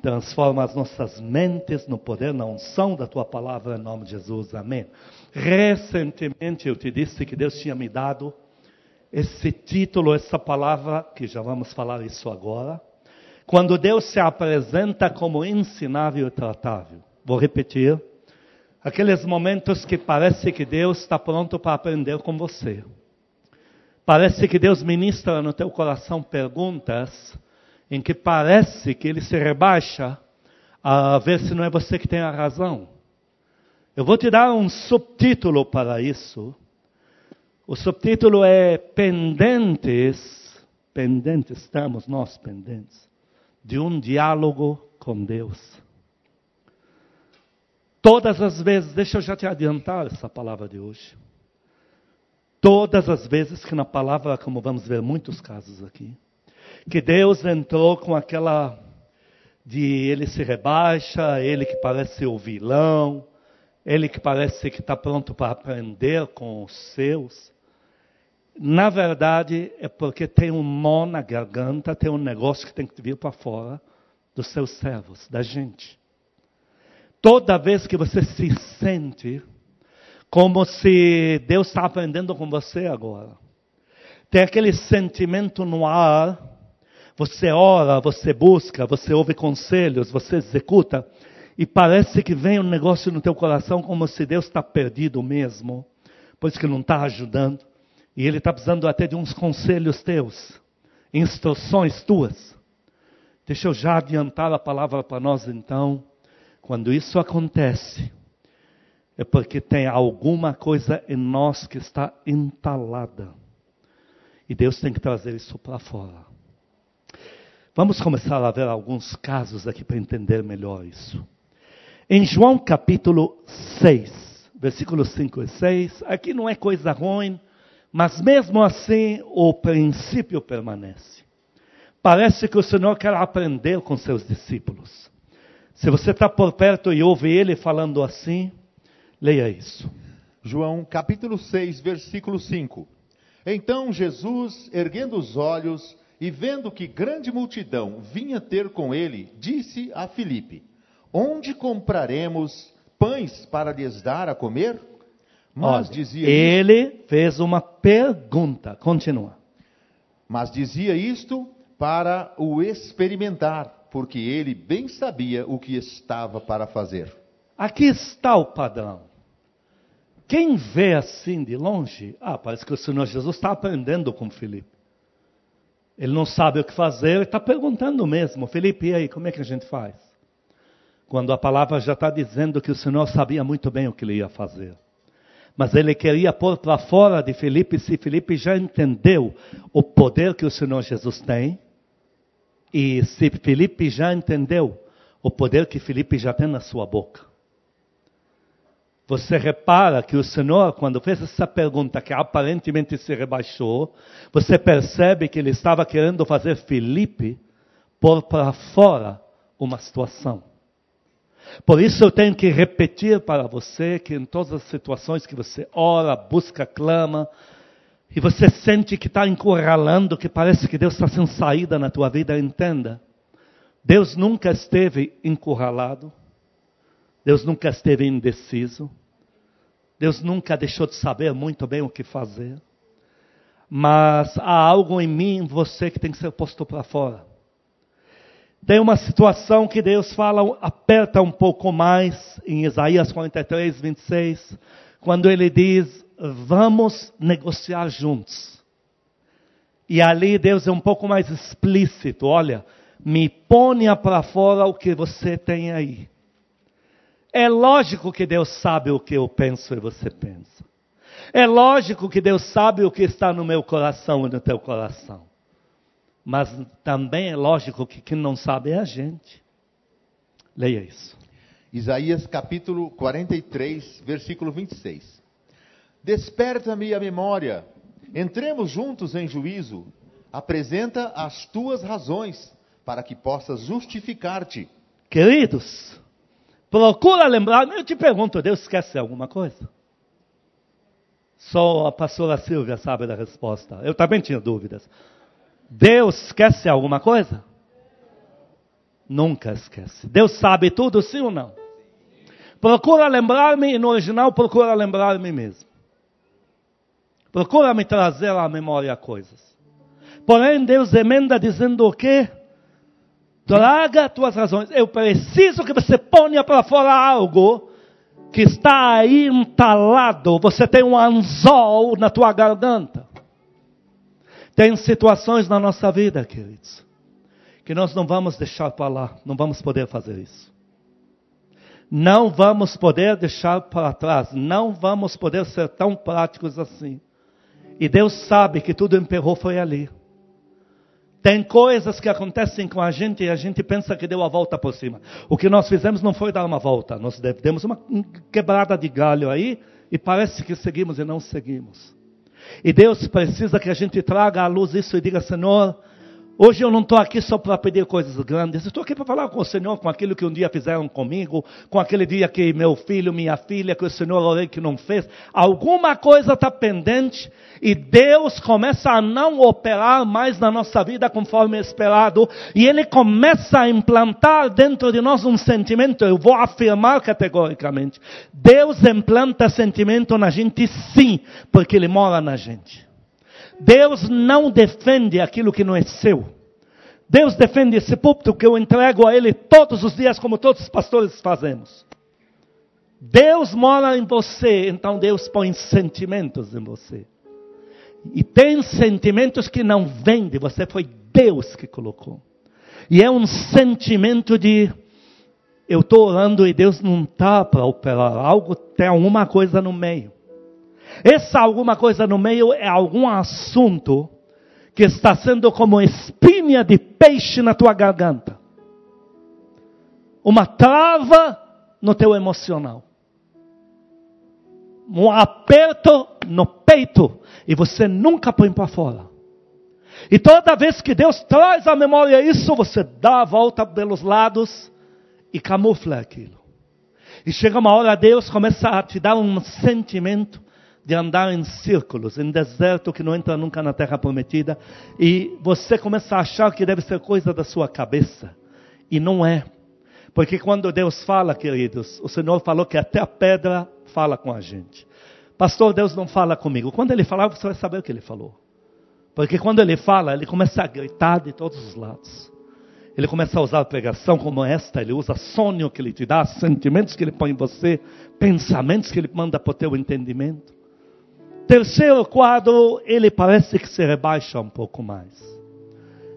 Transforma as nossas mentes no poder, na unção da tua palavra, em nome de Jesus. Amém. Recentemente eu te disse que Deus tinha me dado esse título, essa palavra, que já vamos falar isso agora. Quando Deus se apresenta como ensinável e tratável. Vou repetir. Aqueles momentos que parece que Deus está pronto para aprender com você. Parece que Deus ministra no teu coração perguntas em que parece que ele se rebaixa a ver se não é você que tem a razão. Eu vou te dar um subtítulo para isso. O subtítulo é Pendentes, pendentes, estamos nós pendentes, de um diálogo com Deus. Todas as vezes, deixa eu já te adiantar essa palavra de hoje. Todas as vezes que na palavra, como vamos ver muitos casos aqui, que Deus entrou com aquela de ele se rebaixa, ele que parece o vilão, ele que parece que está pronto para aprender com os seus. Na verdade, é porque tem um nó na garganta, tem um negócio que tem que vir para fora dos seus servos, da gente. Toda vez que você se sente como se Deus está aprendendo com você agora, tem aquele sentimento no ar você ora, você busca, você ouve conselhos, você executa, e parece que vem um negócio no teu coração como se Deus está perdido mesmo, pois que não está ajudando, e Ele está precisando até de uns conselhos teus, instruções tuas. Deixa eu já adiantar a palavra para nós então. Quando isso acontece, é porque tem alguma coisa em nós que está entalada. E Deus tem que trazer isso para fora. Vamos começar a ver alguns casos aqui para entender melhor isso. Em João capítulo 6, versículos 5 e 6, aqui não é coisa ruim, mas mesmo assim o princípio permanece. Parece que o Senhor quer aprender com seus discípulos. Se você está por perto e ouve ele falando assim, leia isso. João capítulo 6, versículo 5. Então Jesus, erguendo os olhos, e vendo que grande multidão vinha ter com ele, disse a Filipe: Onde compraremos pães para lhes dar a comer? Mas Olha, dizia ele fez uma pergunta. Continua. Mas dizia isto para o experimentar, porque ele bem sabia o que estava para fazer. Aqui está o padrão. Quem vê assim de longe, ah, parece que o Senhor Jesus está aprendendo com Filipe. Ele não sabe o que fazer, ele está perguntando mesmo. Felipe, e aí, como é que a gente faz? Quando a palavra já está dizendo que o Senhor sabia muito bem o que ele ia fazer. Mas ele queria pôr para fora de Felipe se Felipe já entendeu o poder que o Senhor Jesus tem. E se Felipe já entendeu o poder que Felipe já tem na sua boca. Você repara que o Senhor, quando fez essa pergunta que aparentemente se rebaixou, você percebe que ele estava querendo fazer Felipe pôr para fora uma situação. Por isso eu tenho que repetir para você que em todas as situações que você ora, busca, clama, e você sente que está encurralando, que parece que Deus está sem saída na tua vida, entenda. Deus nunca esteve encurralado. Deus nunca esteve indeciso. Deus nunca deixou de saber muito bem o que fazer. Mas há algo em mim, em você, que tem que ser posto para fora. Tem uma situação que Deus fala, aperta um pouco mais, em Isaías 43, 26, quando ele diz: Vamos negociar juntos. E ali Deus é um pouco mais explícito: Olha, me ponha para fora o que você tem aí. É lógico que Deus sabe o que eu penso e você pensa. É lógico que Deus sabe o que está no meu coração e no teu coração. Mas também é lógico que quem não sabe é a gente. Leia isso. Isaías capítulo 43, versículo 26. Desperta-me a memória, entremos juntos em juízo, apresenta as tuas razões, para que possas justificar-te. Queridos, Procura lembrar. Eu te pergunto, Deus esquece alguma coisa? Só a pastora Silvia sabe da resposta. Eu também tinha dúvidas. Deus esquece alguma coisa? Nunca esquece. Deus sabe tudo, sim ou não? Procura lembrar-me, e no original procura lembrar-me mesmo. Procura me trazer à memória coisas. Porém, Deus emenda dizendo o quê? Traga tuas razões. Eu preciso que você ponha para fora algo que está aí entalado. Você tem um anzol na tua garganta. Tem situações na nossa vida, queridos, que nós não vamos deixar para lá. Não vamos poder fazer isso. Não vamos poder deixar para trás. Não vamos poder ser tão práticos assim. E Deus sabe que tudo emperrou foi ali. Tem coisas que acontecem com a gente e a gente pensa que deu a volta por cima. O que nós fizemos não foi dar uma volta. Nós demos uma quebrada de galho aí e parece que seguimos e não seguimos. E Deus precisa que a gente traga à luz isso e diga, Senhor, Hoje eu não estou aqui só para pedir coisas grandes, estou aqui para falar com o Senhor, com aquilo que um dia fizeram comigo, com aquele dia que meu filho, minha filha, que o Senhor orei que não fez. Alguma coisa está pendente e Deus começa a não operar mais na nossa vida conforme esperado e Ele começa a implantar dentro de nós um sentimento, eu vou afirmar categoricamente. Deus implanta sentimento na gente sim, porque Ele mora na gente. Deus não defende aquilo que não é seu. Deus defende esse púlpito que eu entrego a Ele todos os dias, como todos os pastores fazemos. Deus mora em você, então Deus põe sentimentos em você. E tem sentimentos que não vêm de você, foi Deus que colocou. E é um sentimento de eu estou orando e Deus não está para operar. Algo tem alguma coisa no meio. Essa alguma coisa no meio é algum assunto que está sendo como espinha de peixe na tua garganta. Uma trava no teu emocional. Um aperto no peito e você nunca põe para fora. E toda vez que Deus traz à memória isso, você dá a volta pelos lados e camufla aquilo. E chega uma hora, Deus começa a te dar um sentimento de andar em círculos, em deserto que não entra nunca na terra prometida, e você começa a achar que deve ser coisa da sua cabeça, e não é. Porque quando Deus fala, queridos, o Senhor falou que até a pedra fala com a gente. Pastor, Deus não fala comigo. Quando Ele falar, você vai saber o que Ele falou. Porque quando Ele fala, Ele começa a gritar de todos os lados. Ele começa a usar pregação como esta, ele usa sonho que ele te dá, sentimentos que ele põe em você, pensamentos que ele manda para o teu entendimento. Terceiro quadro, ele parece que se rebaixa um pouco mais.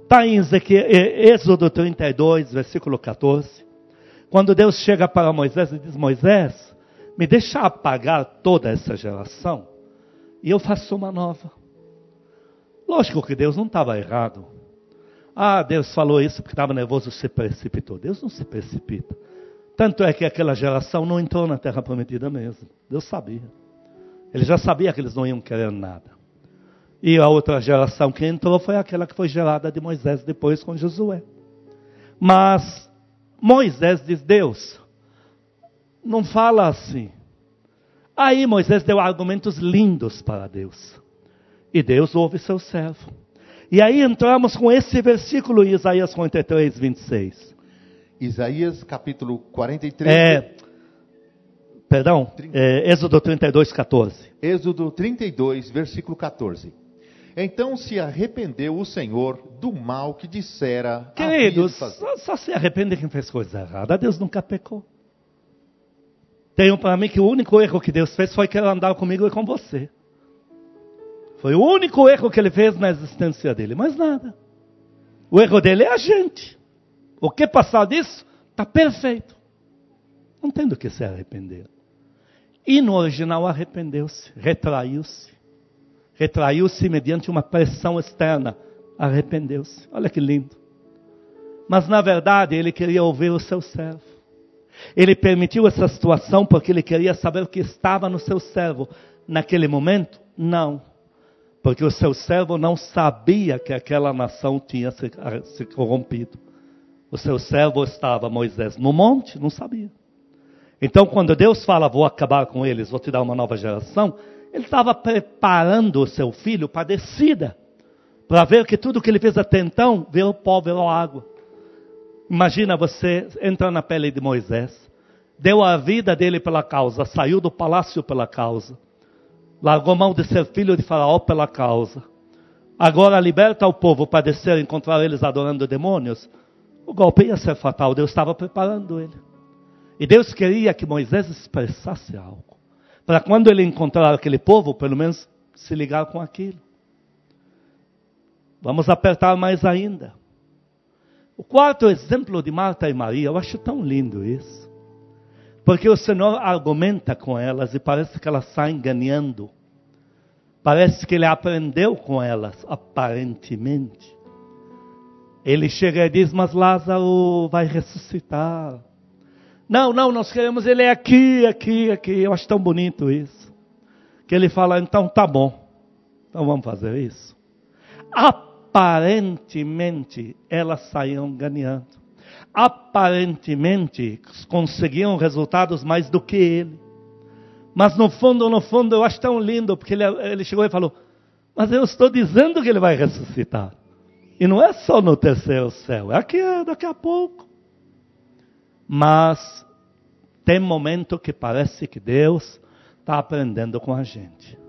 Está em Ezequiel, Êxodo 32, versículo 14. Quando Deus chega para Moisés e diz: Moisés, me deixa apagar toda essa geração e eu faço uma nova. Lógico que Deus não estava errado. Ah, Deus falou isso porque estava nervoso e se precipitou. Deus não se precipita. Tanto é que aquela geração não entrou na terra prometida mesmo. Deus sabia. Ele já sabia que eles não iam querer nada. E a outra geração que entrou foi aquela que foi gerada de Moisés depois com Josué. Mas Moisés diz: Deus, não fala assim. Aí Moisés deu argumentos lindos para Deus. E Deus ouve seu servo. E aí entramos com esse versículo em Isaías 43, 26. Isaías capítulo 43. É, Perdão, é, Êxodo 32, 14. Êxodo 32, versículo 14. Então se arrependeu o Senhor do mal que dissera. Queridos, só, só, se arrepende quem fez coisa errada. Deus nunca pecou. Tenho para mim que o único erro que Deus fez foi que ele andava comigo e com você. Foi o único erro que ele fez na existência dele, mais nada. O erro dele é a gente. O que passar disso, está perfeito. Não tem do que se arrepender. E no original arrependeu-se, retraiu-se. Retraiu-se mediante uma pressão externa. Arrependeu-se. Olha que lindo. Mas na verdade ele queria ouvir o seu servo. Ele permitiu essa situação porque ele queria saber o que estava no seu servo. Naquele momento, não. Porque o seu servo não sabia que aquela nação tinha se, se corrompido. O seu servo estava, Moisés, no monte, não sabia. Então, quando Deus fala, vou acabar com eles, vou te dar uma nova geração, ele estava preparando o seu filho para a descida, para ver que tudo que ele fez até então virou pó, virou água. Imagina você entra na pele de Moisés, deu a vida dele pela causa, saiu do palácio pela causa, largou mão de ser filho de Faraó pela causa. Agora liberta o povo para descer e encontrar eles adorando demônios. O golpe ia ser fatal, Deus estava preparando ele. E Deus queria que Moisés expressasse algo. Para quando ele encontrar aquele povo, pelo menos se ligar com aquilo. Vamos apertar mais ainda. O quarto exemplo de Marta e Maria, eu acho tão lindo isso. Porque o Senhor argumenta com elas e parece que elas saem ganhando. Parece que ele aprendeu com elas, aparentemente. Ele chega e diz: Mas Lázaro vai ressuscitar. Não, não, nós queremos ele aqui, aqui, aqui. Eu acho tão bonito isso. Que ele fala: Então tá bom. Então vamos fazer isso. Aparentemente, elas saíram ganhando. Aparentemente, conseguiam resultados mais do que ele. Mas no fundo, no fundo, eu acho tão lindo, porque ele, ele chegou e falou: Mas eu estou dizendo que ele vai ressuscitar. E não é só no terceiro céu, é aqui, é daqui a pouco. Mas tem momento que parece que Deus está aprendendo com a gente.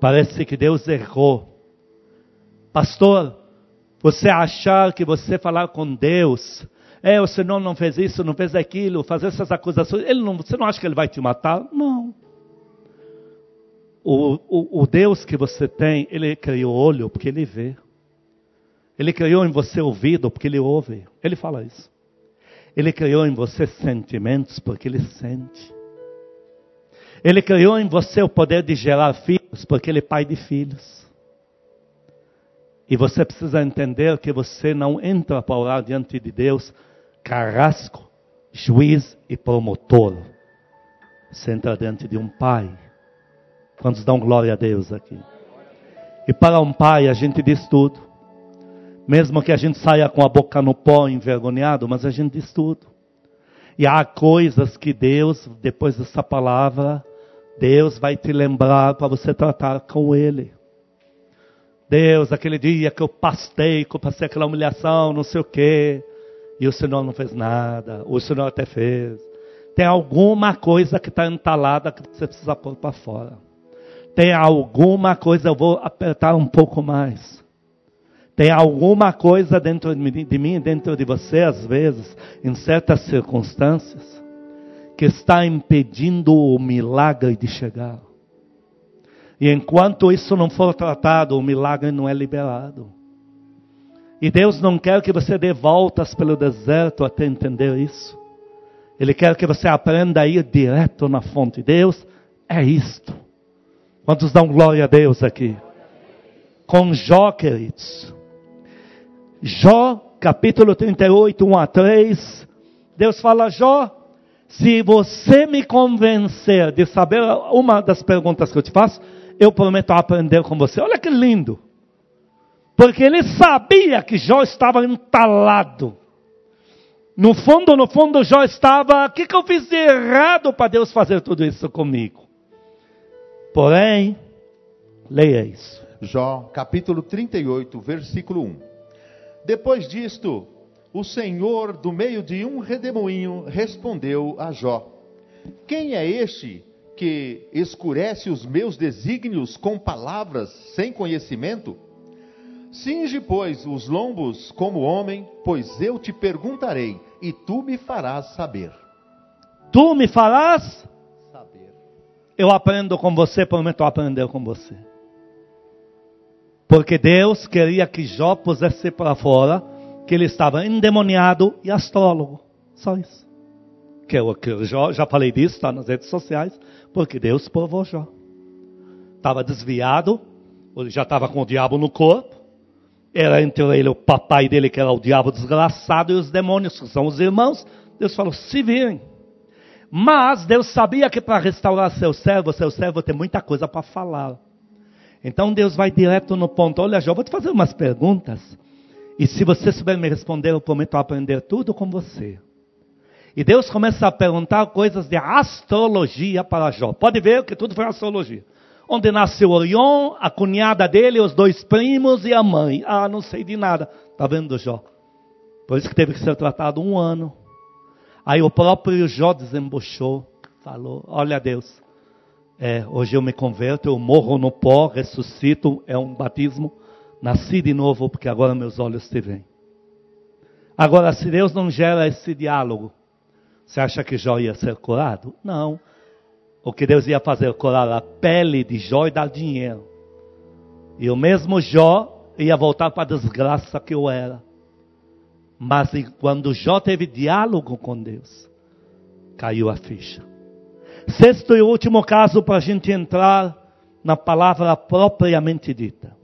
Parece que Deus errou. Pastor, você achar que você falar com Deus, é, o Senhor não fez isso, não fez aquilo, fazer essas acusações, ele não, você não acha que ele vai te matar? Não. O, o, o Deus que você tem, ele criou olho porque ele vê. Ele criou em você ouvido porque ele ouve. Ele fala isso. Ele criou em você sentimentos porque ele sente. Ele criou em você o poder de gerar filhos porque ele é pai de filhos. E você precisa entender que você não entra para orar diante de Deus carrasco, juiz e promotor. Você entra diante de um pai. Quantos dão glória a Deus aqui? E para um pai a gente diz tudo. Mesmo que a gente saia com a boca no pó, envergonhado, mas a gente diz tudo. E há coisas que Deus, depois dessa palavra, Deus vai te lembrar para você tratar com Ele. Deus, aquele dia que eu pastei, que eu passei aquela humilhação, não sei o quê, e o Senhor não fez nada, o Senhor até fez. Tem alguma coisa que está entalada que você precisa pôr para fora. Tem alguma coisa, eu vou apertar um pouco mais. Tem alguma coisa dentro de mim, dentro de você, às vezes, em certas circunstâncias, que está impedindo o milagre de chegar. E enquanto isso não for tratado, o milagre não é liberado. E Deus não quer que você dê voltas pelo deserto até entender isso. Ele quer que você aprenda a ir direto na fonte. Deus é isto. Quantos dão glória a Deus aqui? Com Jó, queridos. Jó, capítulo 38, 1 a 3. Deus fala, Jó, se você me convencer de saber uma das perguntas que eu te faço, eu prometo aprender com você. Olha que lindo. Porque ele sabia que Jó estava entalado. No fundo, no fundo, Jó estava, o que, que eu fiz de errado para Deus fazer tudo isso comigo? Porém, leia isso. Jó, capítulo 38, versículo 1. Depois disto, o Senhor, do meio de um redemoinho, respondeu a Jó: Quem é este que escurece os meus desígnios com palavras sem conhecimento? Singe, pois, os lombos como homem, pois eu te perguntarei, e tu me farás saber. Tu me farás saber. Eu aprendo com você, prometo aprender com você. Porque Deus queria que Jó pusesse para fora que ele estava endemoniado e astrólogo. Só isso. Que eu, que já, já falei disso, está nas redes sociais. Porque Deus provou Jó. Estava desviado, ele já estava com o diabo no corpo. Era entre ele o papai dele, que era o diabo desgraçado, e os demônios, que são os irmãos. Deus falou: se virem. Mas Deus sabia que para restaurar seu servo, seu servo tem muita coisa para falar. Então Deus vai direto no ponto: olha, Jó, vou te fazer umas perguntas. E se você souber me responder, eu prometo aprender tudo com você. E Deus começa a perguntar coisas de astrologia para Jó. Pode ver que tudo foi astrologia. Onde nasceu Orion, a cunhada dele, os dois primos e a mãe. Ah, não sei de nada. Está vendo, Jó? Por isso que teve que ser tratado um ano. Aí o próprio Jó desembuchou, falou: Olha Deus, é, hoje eu me converto, eu morro no pó, ressuscito, é um batismo, nasci de novo porque agora meus olhos te veem. Agora, se Deus não gera esse diálogo, você acha que Jó ia ser curado? Não. O que Deus ia fazer? Curar a pele de Jó e dar dinheiro. E o mesmo Jó ia voltar para a desgraça que eu era. Mas quando Jó teve diálogo com Deus, caiu a ficha. Sexto e último caso para a gente entrar na palavra propriamente dita.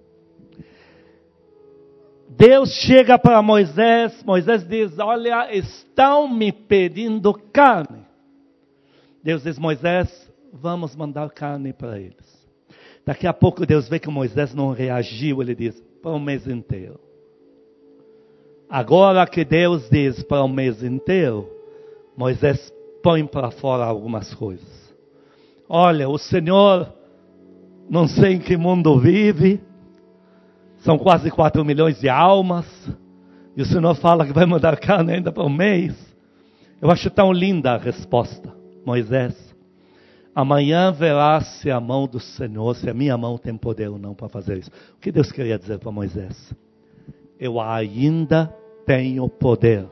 Deus chega para Moisés, Moisés diz: Olha, estão me pedindo carne. Deus diz: Moisés, vamos mandar carne para eles. Daqui a pouco Deus vê que Moisés não reagiu, ele diz: Para um mês inteiro. Agora que Deus diz para um mês inteiro, Moisés põe para fora algumas coisas. Olha, o Senhor, não sei em que mundo vive, são quase 4 milhões de almas. E o Senhor fala que vai mandar carne ainda para um mês. Eu acho tão linda a resposta. Moisés, amanhã verá se a mão do Senhor, se a minha mão tem poder ou não para fazer isso. O que Deus queria dizer para Moisés? Eu ainda tenho poder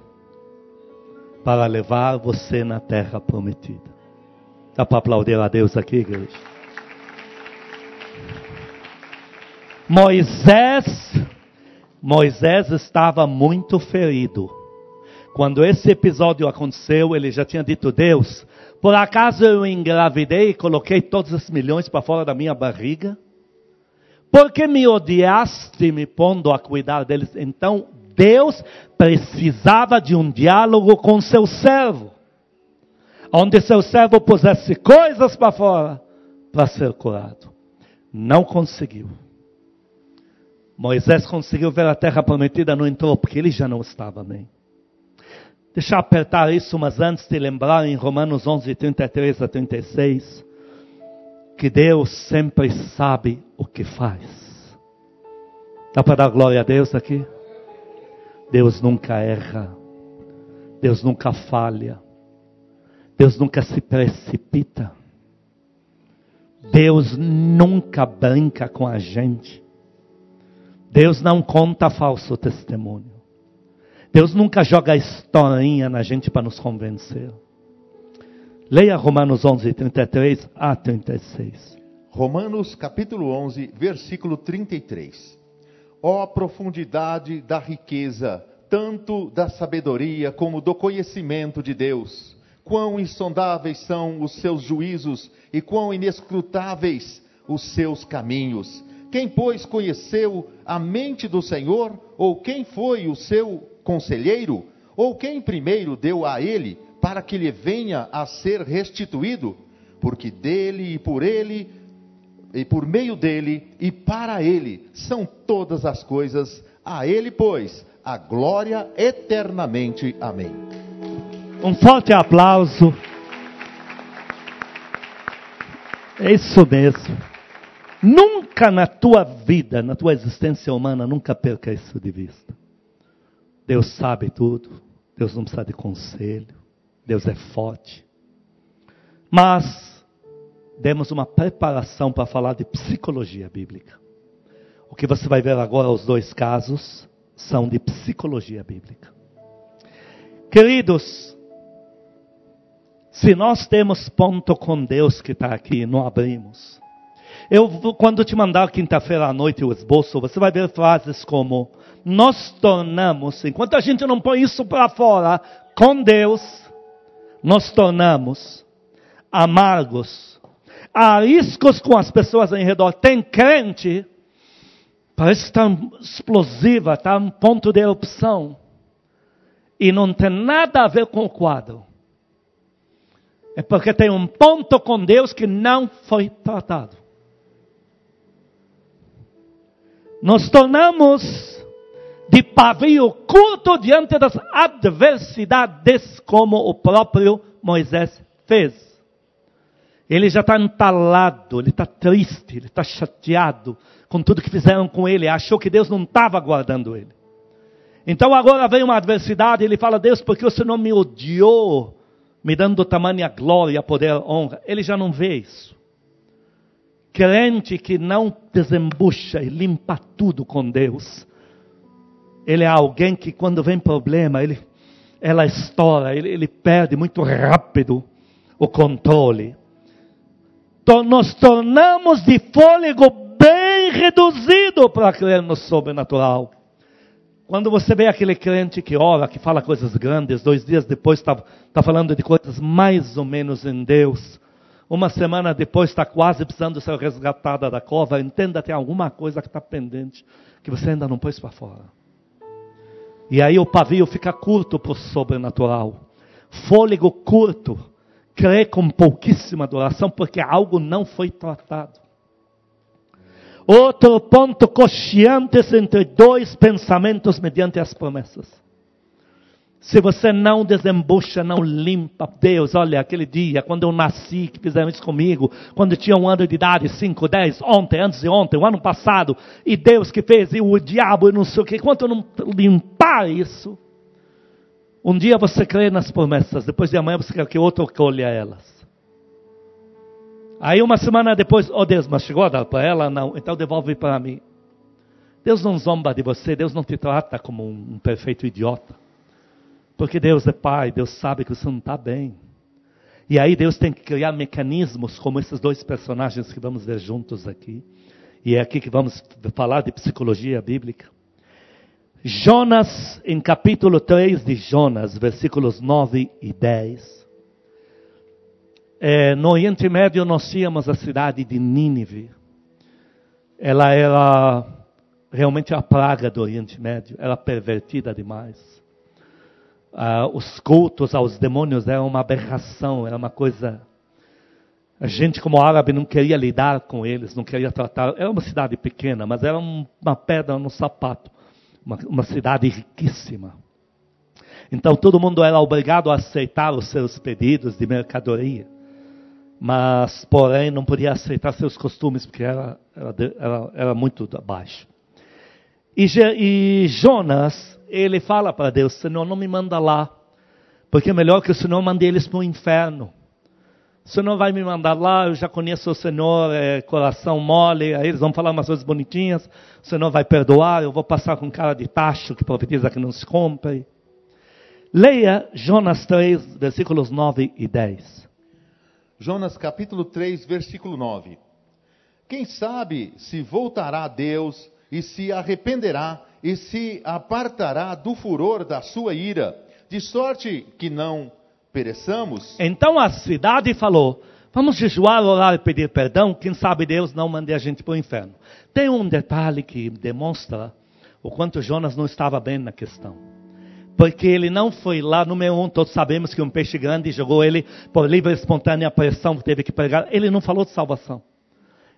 para levar você na terra prometida. Dá para aplaudir a Deus aqui, igreja? Moisés, Moisés estava muito ferido. Quando esse episódio aconteceu, ele já tinha dito: Deus, por acaso eu engravidei e coloquei todos os milhões para fora da minha barriga? Por que me odiaste me pondo a cuidar deles? Então, Deus precisava de um diálogo com seu servo, onde seu servo pusesse coisas para fora para ser curado. Não conseguiu. Moisés conseguiu ver a terra prometida, não entrou, porque ele já não estava bem. Deixa eu apertar isso, mas antes de lembrar em Romanos 11, 33 a 36, que Deus sempre sabe o que faz. Dá para dar glória a Deus aqui? Deus nunca erra. Deus nunca falha. Deus nunca se precipita. Deus nunca brinca com a gente. Deus não conta falso testemunho. Deus nunca joga historinha na gente para nos convencer. Leia Romanos 11, 33 a 36. Romanos capítulo 11, versículo 33. Ó oh, profundidade da riqueza, tanto da sabedoria como do conhecimento de Deus. Quão insondáveis são os seus juízos e quão inescrutáveis os seus caminhos. Quem, pois, conheceu a mente do Senhor? Ou quem foi o seu conselheiro? Ou quem primeiro deu a ele para que lhe venha a ser restituído? Porque dele e por ele e por meio dele e para ele são todas as coisas. A ele, pois, a glória eternamente. Amém. Um forte aplauso. É isso mesmo. Nunca na tua vida, na tua existência humana, nunca perca isso de vista. Deus sabe tudo. Deus não precisa de conselho. Deus é forte. Mas demos uma preparação para falar de psicologia bíblica. O que você vai ver agora, os dois casos, são de psicologia bíblica. Queridos, se nós temos ponto com Deus que está aqui, não abrimos, eu, quando te mandar quinta-feira à noite o esboço, você vai ver frases como: Nós tornamos, enquanto a gente não põe isso para fora, com Deus, nós tornamos amargos, ariscos com as pessoas em redor. Tem crente, parece estar explosiva, está um ponto de erupção, e não tem nada a ver com o quadro. É porque tem um ponto com Deus que não foi tratado. nos tornamos de pavio curto diante das adversidades, como o próprio Moisés fez. Ele já está entalado, ele está triste, ele está chateado com tudo que fizeram com ele, achou que Deus não estava guardando ele. Então agora vem uma adversidade, ele fala, Deus, porque o Senhor me odiou, me dando tamanha glória, poder, honra. Ele já não vê isso. Crente que não desembucha e limpa tudo com Deus, ele é alguém que quando vem problema, ele, ela estoura, ele, ele perde muito rápido o controle. Nós tornamos de fôlego bem reduzido para crer no sobrenatural. Quando você vê aquele crente que ora, que fala coisas grandes, dois dias depois está tá falando de coisas mais ou menos em Deus, uma semana depois está quase precisando ser resgatada da cova, entenda, tem alguma coisa que está pendente, que você ainda não pôs para fora. E aí o pavio fica curto para o sobrenatural. Fôlego curto. Crê com pouquíssima duração, porque algo não foi tratado. Outro ponto cocheantes entre dois pensamentos mediante as promessas. Se você não desembucha, não limpa, Deus, olha, aquele dia, quando eu nasci, que fizeram isso comigo, quando eu tinha um ano de idade, cinco, dez, ontem, antes de ontem, o ano passado, e Deus que fez, e o diabo, e não sei o que, enquanto eu não limpar isso, um dia você crê nas promessas, depois de amanhã você quer que outro colha elas. Aí uma semana depois, oh Deus, mas chegou a dar para ela? Não, então devolve para mim. Deus não zomba de você, Deus não te trata como um perfeito idiota. Porque Deus é Pai, Deus sabe que você não está bem. E aí Deus tem que criar mecanismos como esses dois personagens que vamos ver juntos aqui. E é aqui que vamos falar de psicologia bíblica. Jonas, em capítulo 3 de Jonas, versículos 9 e 10. É, no Oriente Médio nós tínhamos a cidade de Nínive. Ela era realmente a praga do Oriente Médio, era pervertida demais uh, os cultos aos demônios era uma aberração, era uma coisa. A gente, como árabe, não queria lidar com eles, não queria tratar. Era uma cidade pequena, mas era uma pedra no sapato. Uma, uma cidade riquíssima. Então todo mundo era obrigado a aceitar os seus pedidos de mercadoria. Mas, porém, não podia aceitar seus costumes, porque era, era, era, muito abaixo. E, e Jonas ele fala para Deus: Senhor, não me manda lá, porque é melhor que o Senhor mande eles para o inferno. O Senhor vai me mandar lá, eu já conheço o Senhor, é, coração mole, aí eles vão falar umas coisas bonitinhas, o Senhor vai perdoar, eu vou passar com cara de tacho que profetiza que não se compre. Leia Jonas 3, versículos 9 e 10. Jonas capítulo 3, versículo 9. Quem sabe se voltará a Deus e se arrependerá e se apartará do furor da sua ira, de sorte que não pereçamos. Então a cidade falou: Vamos jejuar, orar e pedir perdão. Quem sabe Deus não mande a gente para o inferno. Tem um detalhe que demonstra o quanto Jonas não estava bem na questão. Porque ele não foi lá, número um, todos sabemos que um peixe grande jogou ele por livre e espontânea pressão, teve que pregar. Ele não falou de salvação.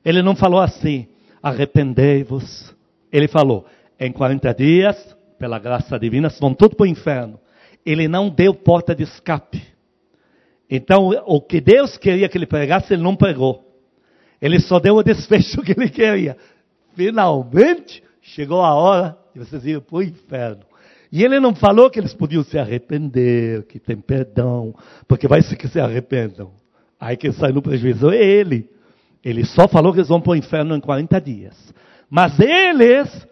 Ele não falou assim, arrependei-vos. Ele falou, em 40 dias, pela graça divina, vão tudo para o inferno. Ele não deu porta de escape. Então, o que Deus queria que ele pregasse, ele não pregou. Ele só deu o desfecho que ele queria. Finalmente, chegou a hora de vocês irem para o inferno. E ele não falou que eles podiam se arrepender, que tem perdão, porque vai ser que se arrependam. Aí quem sai no prejuízo é ele. Ele só falou que eles vão para o inferno em 40 dias. Mas eles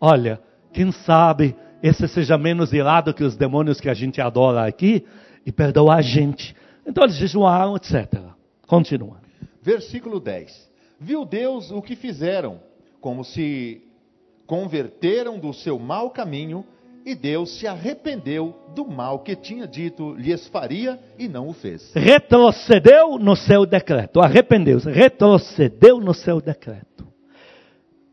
Olha, quem sabe esse seja menos irado que os demônios que a gente adora aqui e perdoa a gente. Então eles jejuaram, etc. Continua. Versículo 10. Viu Deus o que fizeram, como se converteram do seu mau caminho, e Deus se arrependeu do mal que tinha dito lhes faria e não o fez. Retrocedeu no seu decreto, arrependeu-se, retrocedeu no seu decreto.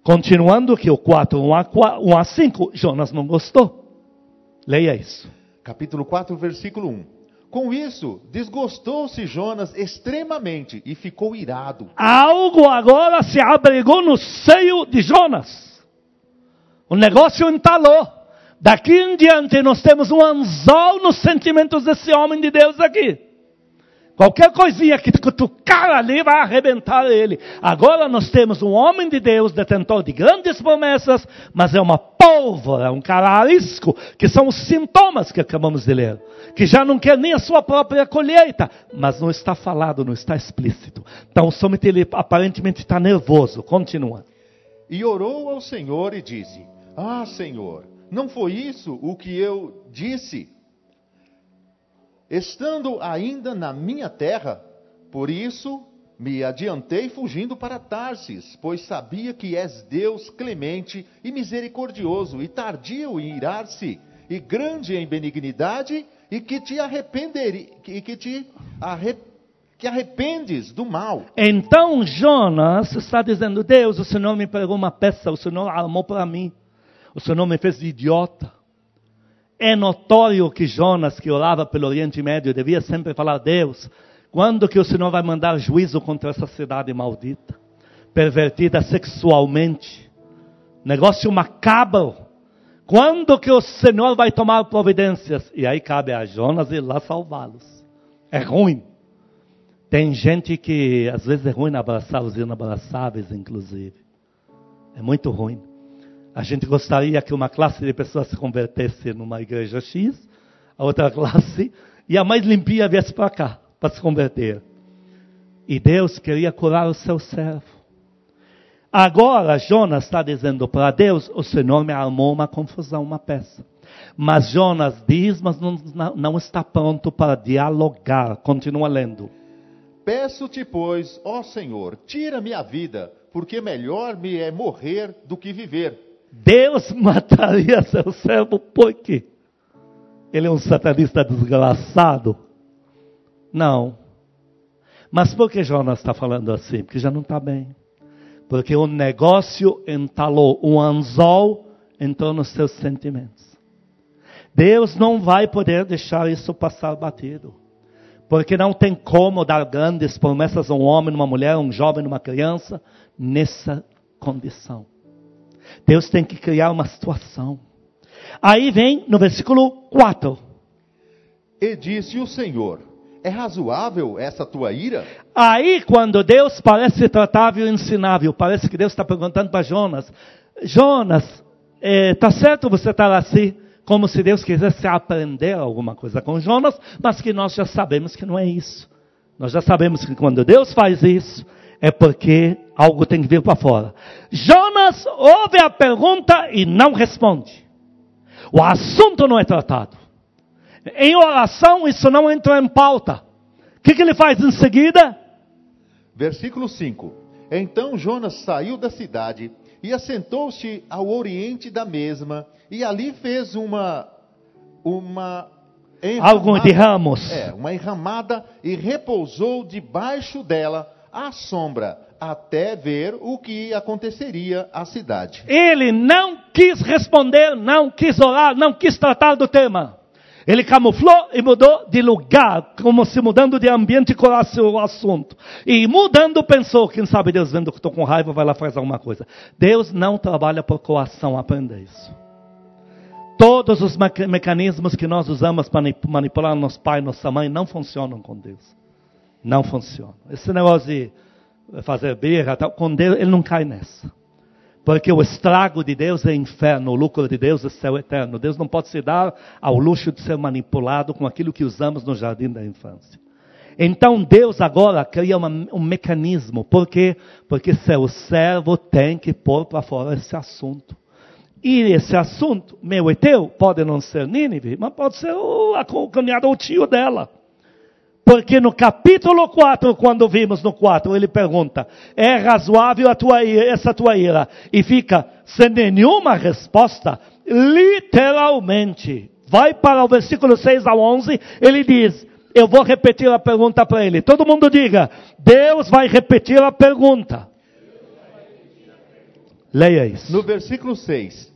Continuando que o 4, 1 a, 4, 1 a 5, Jonas não gostou. Leia isso. Capítulo 4, versículo 1. Com isso, desgostou-se Jonas extremamente e ficou irado. Algo agora se abrigou no seio de Jonas. O negócio entalou. Daqui em diante nós temos um anzol nos sentimentos desse homem de Deus aqui. Qualquer coisinha que cutucar ali vai arrebentar ele. Agora nós temos um homem de Deus, detentor de grandes promessas, mas é uma pólvora, um cara arisco, que são os sintomas que acabamos de ler. Que já não quer nem a sua própria colheita, mas não está falado, não está explícito. Então somente ele aparentemente está nervoso. Continua. E orou ao Senhor e disse: Ah, Senhor, não foi isso o que eu disse? Estando ainda na minha terra. Por isso me adiantei fugindo para Tarsis, pois sabia que és Deus clemente e misericordioso, e tardio em irar-se, e grande em benignidade, e que te e que te que arrependes do mal. Então Jonas está dizendo: Deus, o Senhor me pregou uma peça, o Senhor armou para mim, o Senhor me fez de idiota. É notório que Jonas, que orava pelo Oriente Médio, devia sempre falar: Deus, quando que o Senhor vai mandar juízo contra essa cidade maldita, pervertida sexualmente, negócio macabro? Quando que o Senhor vai tomar providências? E aí cabe a Jonas ir lá salvá-los. É ruim. Tem gente que às vezes é ruim abraçar os inabraçáveis, inclusive. É muito ruim. A gente gostaria que uma classe de pessoas se convertesse numa igreja X, a outra classe, e a mais limpinha viesse para cá, para se converter. E Deus queria curar o seu servo. Agora, Jonas está dizendo para Deus: o Senhor me armou uma confusão, uma peça. Mas Jonas diz, mas não, não está pronto para dialogar. Continua lendo. Peço-te, pois, ó Senhor, tira-me a vida, porque melhor me é morrer do que viver. Deus mataria seu servo por quê? Ele é um satanista desgraçado? Não. Mas por que Jonas está falando assim? Porque já não está bem. Porque o negócio entalou, um anzol entrou nos seus sentimentos. Deus não vai poder deixar isso passar batido. Porque não tem como dar grandes promessas a um homem, uma mulher, um jovem, uma criança, nessa condição. Deus tem que criar uma situação. Aí vem no versículo 4. E disse o Senhor: É razoável essa tua ira? Aí, quando Deus parece tratável e ensinável, parece que Deus está perguntando para Jonas: Jonas, está é, certo você estar assim? Como se Deus quisesse aprender alguma coisa com Jonas, mas que nós já sabemos que não é isso. Nós já sabemos que quando Deus faz isso, é porque algo tem que vir para fora. Jonas ouve a pergunta e não responde. O assunto não é tratado. Em oração, isso não entra em pauta. O que, que ele faz em seguida? Versículo 5: Então Jonas saiu da cidade e assentou-se ao oriente da mesma, e ali fez uma. uma Algo de ramos. É, uma enramada e repousou debaixo dela à sombra, até ver o que aconteceria à cidade. Ele não quis responder, não quis orar, não quis tratar do tema. Ele camuflou e mudou de lugar, como se mudando de ambiente colasse o assunto. E mudando pensou, quem sabe Deus vendo que estou com raiva, vai lá fazer alguma coisa. Deus não trabalha por coação, aprenda isso. Todos os mecanismos que nós usamos para manipular nosso pai, nossa mãe, não funcionam com Deus. Não funciona. Esse negócio de fazer birra, tal, com Deus, ele não cai nessa. Porque o estrago de Deus é inferno, o lucro de Deus é céu eterno. Deus não pode se dar ao luxo de ser manipulado com aquilo que usamos no jardim da infância. Então Deus agora cria uma, um mecanismo. Por quê? Porque seu servo tem que pôr para fora esse assunto. E esse assunto, meu e teu, pode não ser Nínive, mas pode ser o, a cunhada ou o tio dela. Porque no capítulo 4, quando vimos no 4, ele pergunta: é razoável a tua ira, essa tua ira? E fica sem nenhuma resposta, literalmente. Vai para o versículo 6 ao 11, ele diz: Eu vou repetir a pergunta para ele. Todo mundo diga: Deus vai repetir a pergunta. Leia isso. No versículo 6: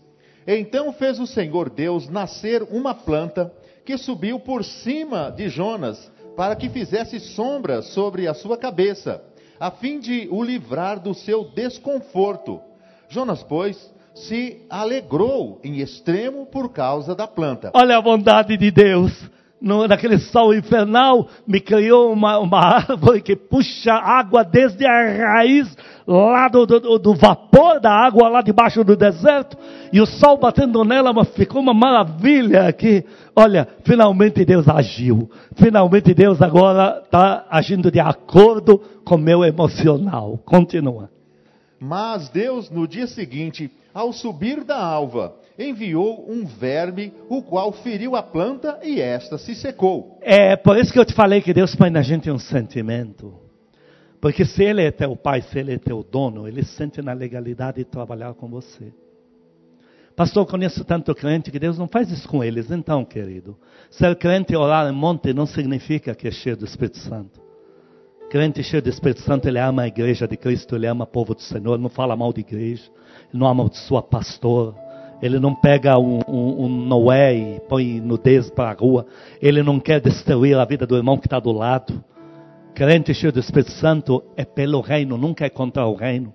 Então fez o Senhor Deus nascer uma planta que subiu por cima de Jonas para que fizesse sombra sobre a sua cabeça, a fim de o livrar do seu desconforto. Jonas, pois, se alegrou em extremo por causa da planta. Olha a bondade de Deus. No, naquele sol infernal, me criou uma, uma árvore que puxa água desde a raiz, lá do, do, do, vapor da água, lá debaixo do deserto, e o sol batendo nela, mas ficou uma maravilha aqui. Olha, finalmente Deus agiu. Finalmente Deus agora está agindo de acordo com meu emocional. Continua. Mas Deus, no dia seguinte, ao subir da alva, enviou um verme, o qual feriu a planta e esta se secou. É por isso que eu te falei que Deus põe na gente um sentimento. Porque se Ele é teu pai, se Ele é teu dono, Ele sente na legalidade de trabalhar com você. Pastor, eu conheço tanto crente que Deus não faz isso com eles. Então, querido, ser crente e orar em monte não significa que é cheio do Espírito Santo. Crente cheio do Espírito Santo, ele ama a igreja de Cristo, ele ama o povo do Senhor, ele não fala mal de igreja, ele não ama de sua pastora, ele não pega um, um, um Noé e põe nudez para a rua. Ele não quer destruir a vida do irmão que está do lado. Crente cheio do Espírito Santo é pelo reino, nunca é contra o reino.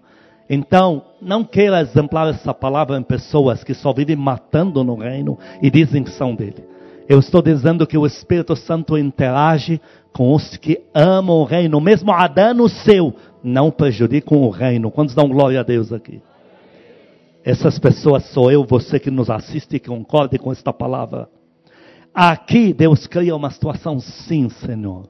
Então, não queira exemplar essa palavra em pessoas que só vivem matando no reino e dizem que são dele. Eu estou dizendo que o Espírito Santo interage com os que amam o reino, mesmo a dano seu, não prejudicam o reino. Quantos dão glória a Deus aqui? Essas pessoas sou eu, você que nos assiste e concorde com esta palavra. Aqui Deus cria uma situação sim, Senhor.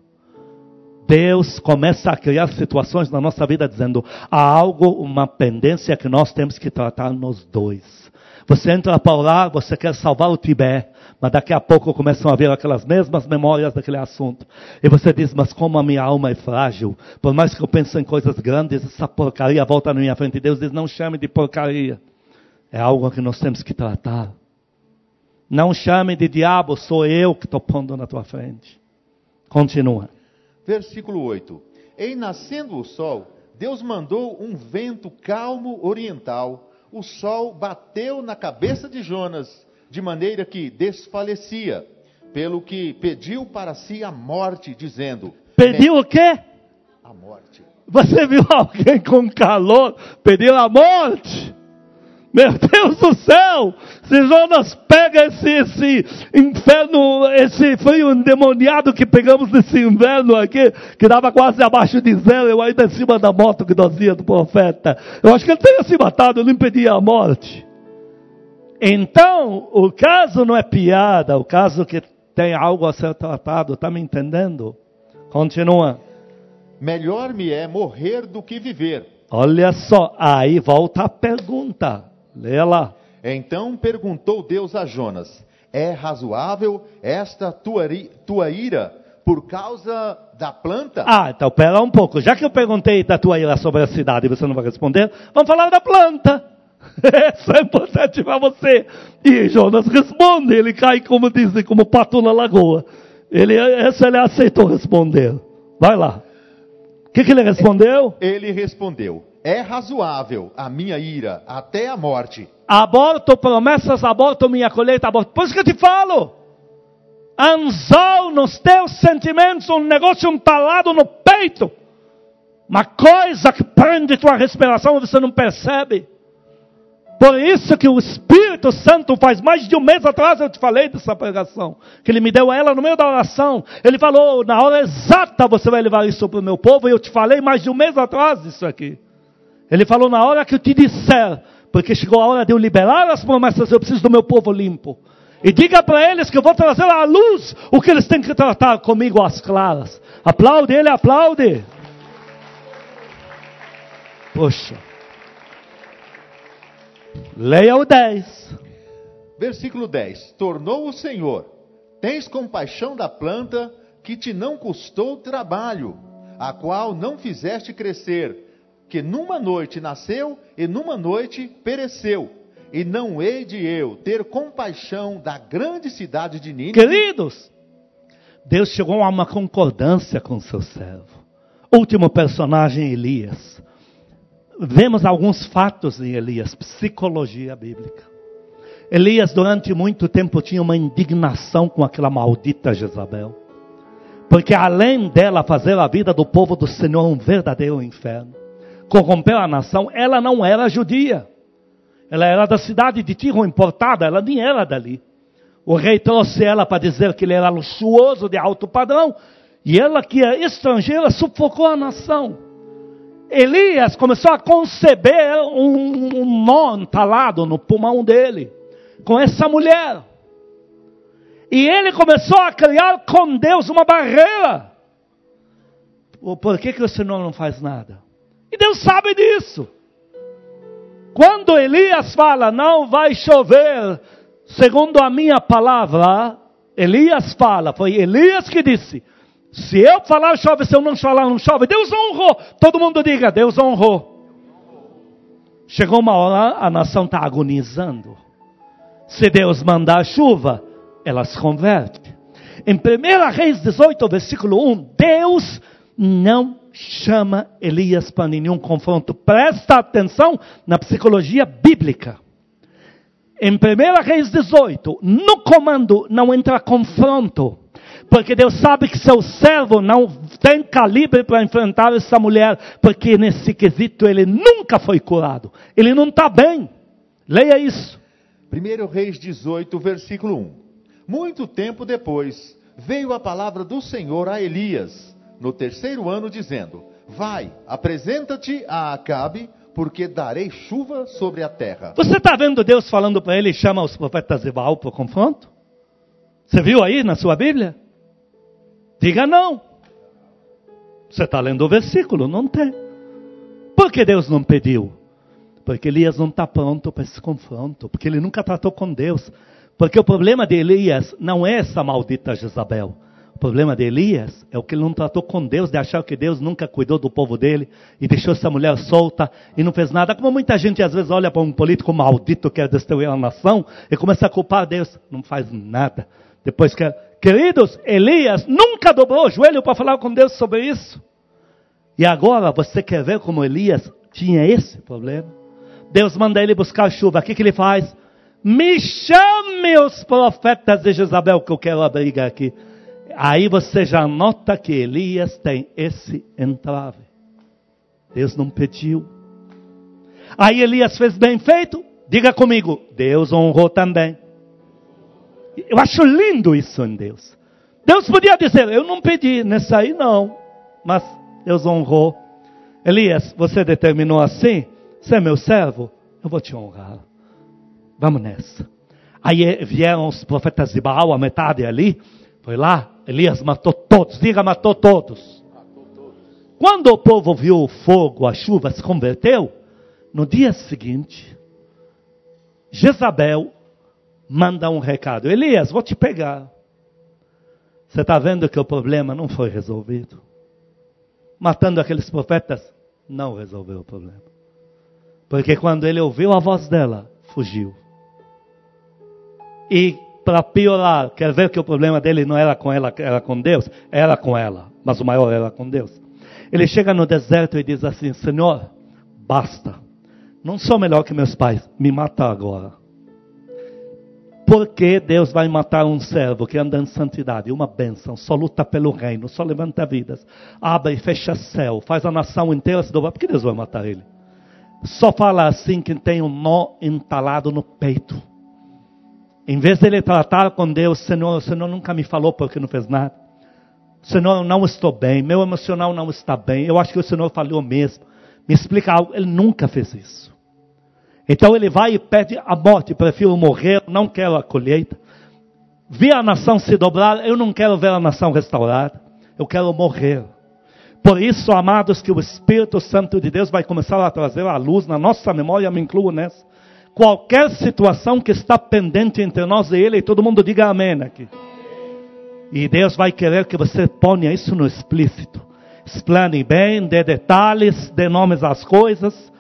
Deus começa a criar situações na nossa vida dizendo, há algo, uma pendência que nós temos que tratar nos dois. Você entra para orar, você quer salvar o Tibete, mas daqui a pouco começam a vir aquelas mesmas memórias daquele assunto. E você diz, mas como a minha alma é frágil, por mais que eu pense em coisas grandes, essa porcaria volta na minha frente. Deus diz, não chame de porcaria. É algo que nós temos que tratar. Não chame de diabo, sou eu que estou pondo na tua frente. Continua. Versículo 8: Em nascendo o sol, Deus mandou um vento calmo oriental. O sol bateu na cabeça de Jonas, de maneira que desfalecia, pelo que pediu para si a morte, dizendo: Pediu o quê? A morte. Você viu alguém com calor pedir a morte? Meu Deus do céu! Se Jonas pega esse, esse inferno, esse frio endemoniado que pegamos nesse inverno aqui, que dava quase abaixo de zero, eu ainda em cima da moto que nós ia do profeta. Eu acho que ele teria se matado, eu não impedia a morte. Então, o caso não é piada, o caso que tem algo a ser tratado, está me entendendo? Continua. Melhor me é morrer do que viver. Olha só, aí volta a pergunta. Lê lá. Então perguntou Deus a Jonas: É razoável esta tua, tua ira por causa da planta? Ah, então pera um pouco. Já que eu perguntei da tua ira sobre a cidade e você não vai responder, vamos falar da planta. Isso é importante para você. E Jonas responde, ele cai, como dizem, como pato na lagoa. Ele, essa ele aceitou responder. Vai lá. O que, que ele respondeu? Ele respondeu: é razoável a minha ira até a morte. Aborto promessas, aborto minha colheita, aborto. Por isso que eu te falo. Anzol nos teus sentimentos, um negócio entalado no peito. Uma coisa que prende tua respiração você não percebe. Por isso que o Espírito Santo faz mais de um mês atrás eu te falei dessa pregação, que ele me deu ela no meio da oração. Ele falou, na hora exata você vai levar isso para o meu povo, e eu te falei mais de um mês atrás isso aqui. Ele falou na hora que eu te disser, porque chegou a hora de eu liberar as promessas, eu preciso do meu povo limpo. E diga para eles que eu vou trazer à luz o que eles têm que tratar comigo às claras. Aplaude ele, aplaude. Poxa. Leia o 10. Versículo 10. Tornou o Senhor: Tens compaixão da planta que te não custou trabalho, a qual não fizeste crescer que numa noite nasceu e numa noite pereceu. E não hei de eu ter compaixão da grande cidade de Nínive. Queridos, Deus chegou a uma concordância com seu servo. Último personagem, Elias. Vemos alguns fatos em Elias, psicologia bíblica. Elias, durante muito tempo, tinha uma indignação com aquela maldita Jezabel. Porque além dela fazer a vida do povo do Senhor um verdadeiro inferno, corrompeu a nação, ela não era judia. Ela era da cidade de Tiro, importada, ela nem era dali. O rei trouxe ela para dizer que ele era luxuoso, de alto padrão, e ela, que é estrangeira, sufocou a nação. Elias começou a conceber um, um nó entalado no pulmão dele, com essa mulher. E ele começou a criar com Deus uma barreira. Por que, que o Senhor não faz nada? E Deus sabe disso. Quando Elias fala, não vai chover, segundo a minha palavra, Elias fala, foi Elias que disse: se eu falar chove, se eu não falar não chove, Deus honrou. Todo mundo diga, Deus honrou. Chegou uma hora, a nação está agonizando. Se Deus mandar chuva, ela se converte. Em 1 Reis 18, versículo 1, Deus não chama Elias para nenhum confronto. Presta atenção na psicologia bíblica. Em 1 Reis 18, no comando não entra confronto. Porque Deus sabe que seu servo não tem calibre para enfrentar essa mulher, porque nesse quesito ele nunca foi curado. Ele não está bem. Leia isso. 1 Reis 18, versículo 1. Muito tempo depois, veio a palavra do Senhor a Elias, no terceiro ano, dizendo: Vai, apresenta-te a Acabe, porque darei chuva sobre a terra. Você está vendo Deus falando para ele, chama os profetas de Baal para o confronto? Você viu aí na sua Bíblia? Diga não. Você está lendo o versículo? Não tem. Por que Deus não pediu? Porque Elias não está pronto para esse confronto. Porque ele nunca tratou com Deus. Porque o problema de Elias não é essa maldita Jezabel. Problema de Elias é o que ele não tratou com Deus, de achar que Deus nunca cuidou do povo dele e deixou essa mulher solta e não fez nada. Como muita gente às vezes olha para um político maldito que quer destruir a nação e começa a culpar Deus. Não faz nada. Depois que, queridos, Elias nunca dobrou o joelho para falar com Deus sobre isso. E agora você quer ver como Elias tinha esse problema? Deus manda ele buscar chuva. O que, que ele faz? Me chame os profetas de Jezabel que eu quero abrir aqui. Aí você já nota que Elias tem esse entrave. Deus não pediu. Aí Elias fez bem feito. Diga comigo, Deus honrou também. Eu acho lindo isso em Deus. Deus podia dizer, eu não pedi, nessa aí não. Mas Deus honrou. Elias, você determinou assim, você é meu servo, eu vou te honrar. Vamos nessa. Aí vieram os profetas de Baal, a metade ali. Foi lá, Elias matou todos. Diga, matou todos. Quando o povo viu o fogo, a chuva, se converteu. No dia seguinte, Jezabel manda um recado: Elias, vou te pegar. Você está vendo que o problema não foi resolvido. Matando aqueles profetas, não resolveu o problema. Porque quando ele ouviu a voz dela, fugiu. E para piorar, quer ver que o problema dele não era com ela, era com Deus? Era com ela, mas o maior era com Deus. Ele chega no deserto e diz assim: Senhor, basta. Não sou melhor que meus pais, me mata agora. Porque Deus vai matar um servo que anda em santidade, uma bênção, só luta pelo reino, só levanta vidas, abre e fecha céu, faz a nação inteira se dobrar. Por que Deus vai matar ele? Só fala assim quem tem um nó entalado no peito. Em vez de ele tratar com Deus, Senhor, o Senhor nunca me falou porque não fez nada. Senhor, eu não estou bem, meu emocional não está bem, eu acho que o Senhor falhou mesmo. Me explica algo, ele nunca fez isso. Então ele vai e pede a morte, prefiro morrer, não quero a colheita. Vi a nação se dobrar, eu não quero ver a nação restaurada, eu quero morrer. Por isso, amados, que o Espírito Santo de Deus vai começar a trazer a luz na nossa memória, me incluo nessa qualquer situação que está pendente entre nós e Ele, e todo mundo diga amém aqui. E Deus vai querer que você ponha isso no explícito. Explane bem, dê detalhes, dê nomes às coisas.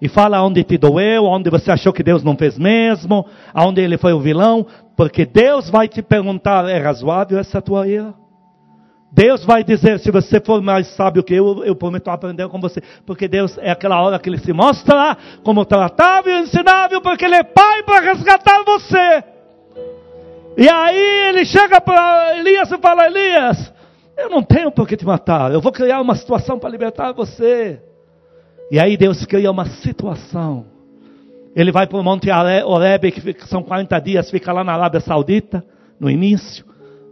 E fala onde te doeu, onde você achou que Deus não fez mesmo, aonde ele foi o vilão. Porque Deus vai te perguntar, é razoável essa tua ira? Deus vai dizer, se você for mais sábio que eu, eu prometo aprender com você. Porque Deus é aquela hora que Ele se mostra como tratável e ensinável, porque Ele é Pai para resgatar você. E aí ele chega para Elias e fala, Elias, eu não tenho por que te matar, eu vou criar uma situação para libertar você. E aí Deus cria uma situação. Ele vai para o Monte Horebe, que são 40 dias, fica lá na Arábia Saudita, no início.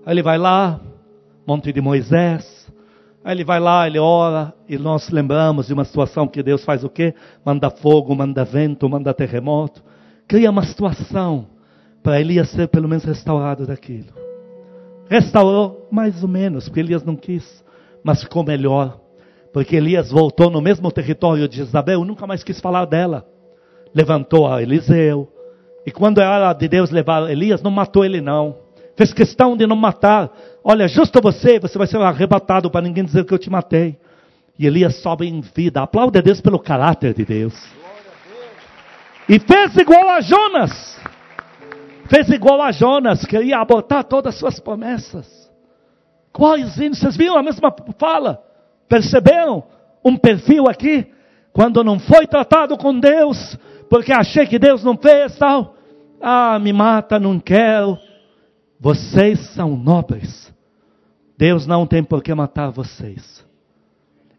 Aí ele vai lá, Monte de Moisés. Aí ele vai lá, ele ora, e nós lembramos de uma situação que Deus faz o quê? Manda fogo, manda vento, manda terremoto. Cria uma situação para Elias ser pelo menos restaurado daquilo. Restaurou mais ou menos, porque Elias não quis, mas ficou melhor. Porque Elias voltou no mesmo território de Isabel, nunca mais quis falar dela. Levantou a Eliseu. E quando era de Deus levar Elias, não matou ele não. Fez questão de não matar. Olha, justo você, você vai ser arrebatado para ninguém dizer que eu te matei. E Elias sobe em vida. Aplaude a Deus pelo caráter de Deus. E fez igual a Jonas. Fez igual a Jonas, queria abortar todas as suas promessas. Quais Vocês viram a mesma fala? Perceberam um perfil aqui? Quando não foi tratado com Deus, porque achei que Deus não fez tal. Ah, me mata, não quero. Vocês são nobres. Deus não tem por que matar vocês.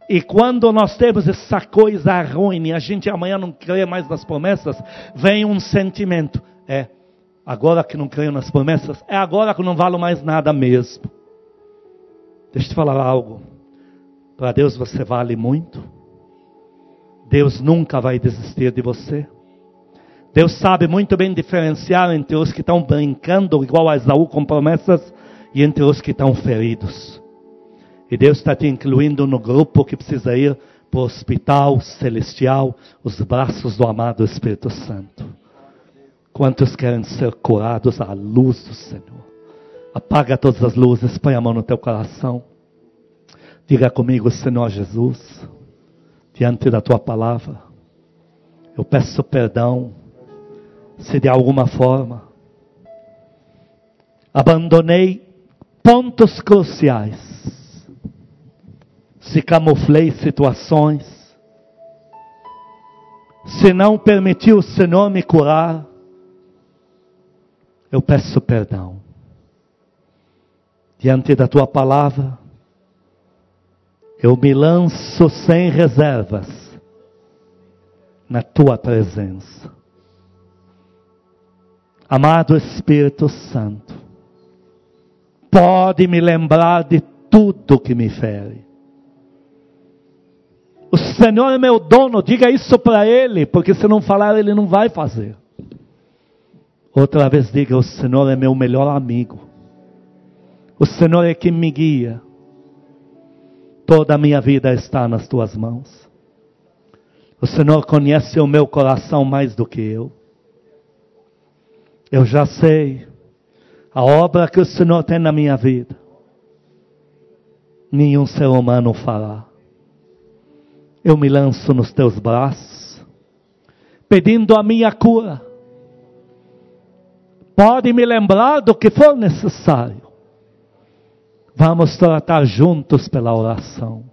E quando nós temos essa coisa ruim e a gente amanhã não crê mais nas promessas, vem um sentimento. É, agora que não creio nas promessas, é agora que não valo mais nada mesmo. Deixa eu te falar algo. Para Deus você vale muito. Deus nunca vai desistir de você. Deus sabe muito bem diferenciar entre os que estão brincando, igual a Esaú, com promessas, e entre os que estão feridos. E Deus está te incluindo no grupo que precisa ir para o hospital celestial, os braços do amado Espírito Santo. Quantos querem ser curados à luz do Senhor? Apaga todas as luzes, põe a mão no teu coração. Diga comigo, Senhor Jesus, diante da tua palavra, eu peço perdão se de alguma forma abandonei pontos cruciais, se camuflei situações, se não permitiu o Senhor me curar, eu peço perdão. Diante da tua palavra, eu me lanço sem reservas na tua presença. Amado Espírito Santo, pode me lembrar de tudo que me fere. O Senhor é meu dono, diga isso para Ele, porque se não falar, Ele não vai fazer. Outra vez diga: O Senhor é meu melhor amigo. O Senhor é quem me guia. Toda a minha vida está nas tuas mãos. O Senhor conhece o meu coração mais do que eu. Eu já sei a obra que o Senhor tem na minha vida. Nenhum ser humano fará. Eu me lanço nos teus braços, pedindo a minha cura. Pode me lembrar do que for necessário. Vamos tratar juntos pela oração.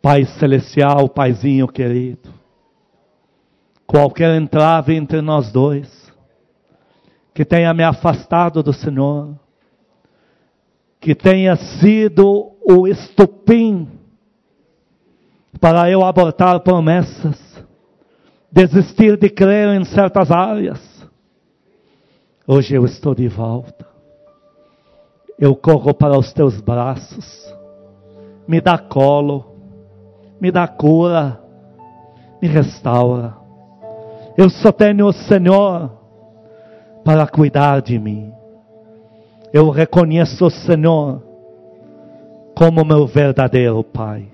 Pai Celestial, Paizinho querido, qualquer entrave entre nós dois, que tenha me afastado do Senhor, que tenha sido o estupim para eu abortar promessas, desistir de crer em certas áreas. Hoje eu estou de volta eu corro para os teus braços. Me dá colo, me dá cura, me restaura. Eu só tenho o Senhor para cuidar de mim. Eu reconheço o Senhor como meu verdadeiro Pai.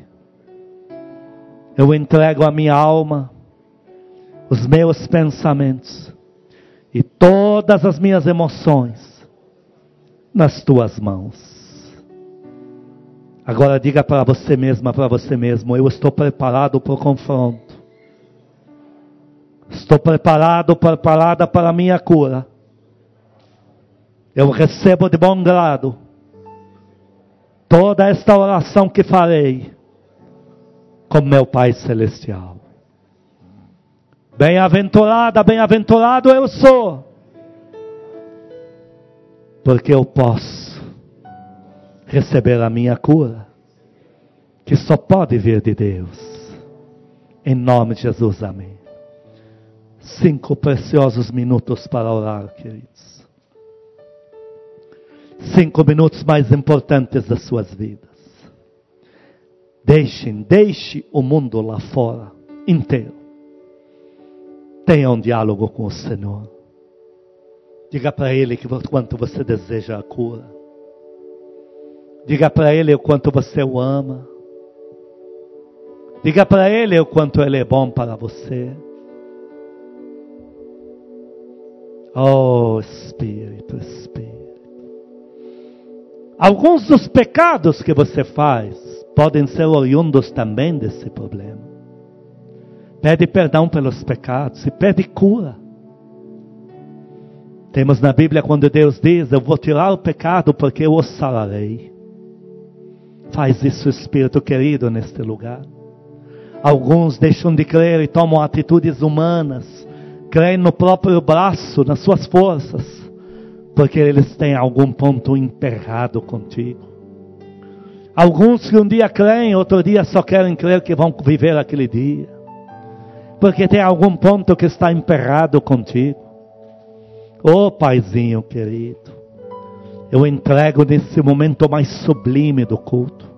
Eu entrego a minha alma, os meus pensamentos e todas as minhas emoções nas tuas mãos. Agora diga para você mesma, para você mesmo: eu estou preparado para o confronto. Estou preparado, preparada para a minha cura. Eu recebo de bom grado toda esta oração que farei com meu Pai Celestial. Bem-aventurada, bem-aventurado eu sou porque eu posso receber a minha cura, que só pode vir de Deus. Em nome de Jesus, amém. cinco preciosos minutos para orar, queridos. Cinco minutos mais importantes das suas vidas. Deixem, deixe o mundo lá fora inteiro. Tenha um diálogo com o Senhor. Diga para Ele que quanto você deseja a cura. Diga para Ele o quanto você o ama. Diga para Ele o quanto Ele é bom para você. Oh Espírito, Espírito. Alguns dos pecados que você faz podem ser oriundos também desse problema. Pede perdão pelos pecados e pede cura. Temos na Bíblia quando Deus diz: Eu vou tirar o pecado porque eu o sararei. Faz isso, Espírito querido, neste lugar. Alguns deixam de crer e tomam atitudes humanas, creem no próprio braço, nas suas forças, porque eles têm algum ponto emperrado contigo. Alguns que um dia creem, outro dia só querem crer que vão viver aquele dia, porque tem algum ponto que está emperrado contigo. Oh, Paizinho querido, eu entrego nesse momento mais sublime do culto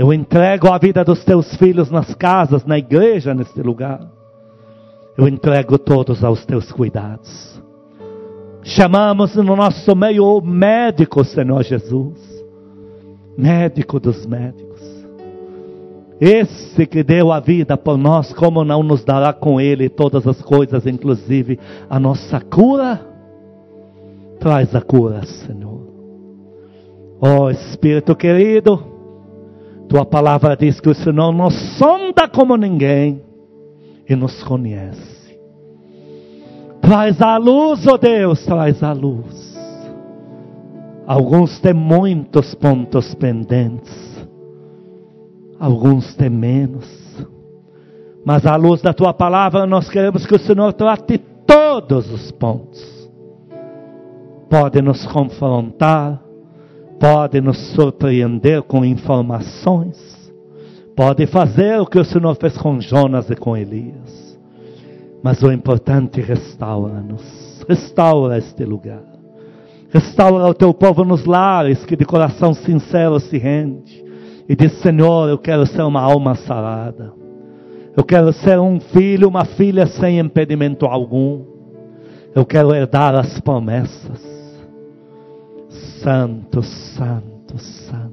eu entrego a vida dos teus filhos nas casas, na igreja, neste lugar. Eu entrego todos aos teus cuidados. Chamamos no nosso meio o médico, Senhor Jesus. Médico dos médicos. Esse que deu a vida por nós, como não nos dará com Ele todas as coisas, inclusive a nossa cura? Traz a cura, Senhor. Oh Espírito querido, tua palavra diz que o Senhor nos sonda como ninguém e nos conhece. Traz a luz, ó oh Deus, traz a luz. Alguns têm muitos pontos pendentes, alguns têm menos. Mas à luz da tua palavra, nós queremos que o Senhor trate todos os pontos. Pode nos confrontar, pode nos surpreender com informações, pode fazer o que o Senhor fez com Jonas e com Elias. Mas o importante é restaura-nos, restaura este lugar, restaura o teu povo nos lares que de coração sincero se rende e diz: Senhor, eu quero ser uma alma sarada, eu quero ser um filho, uma filha sem impedimento algum, eu quero herdar as promessas. Santo, Santo, Santo, Santo.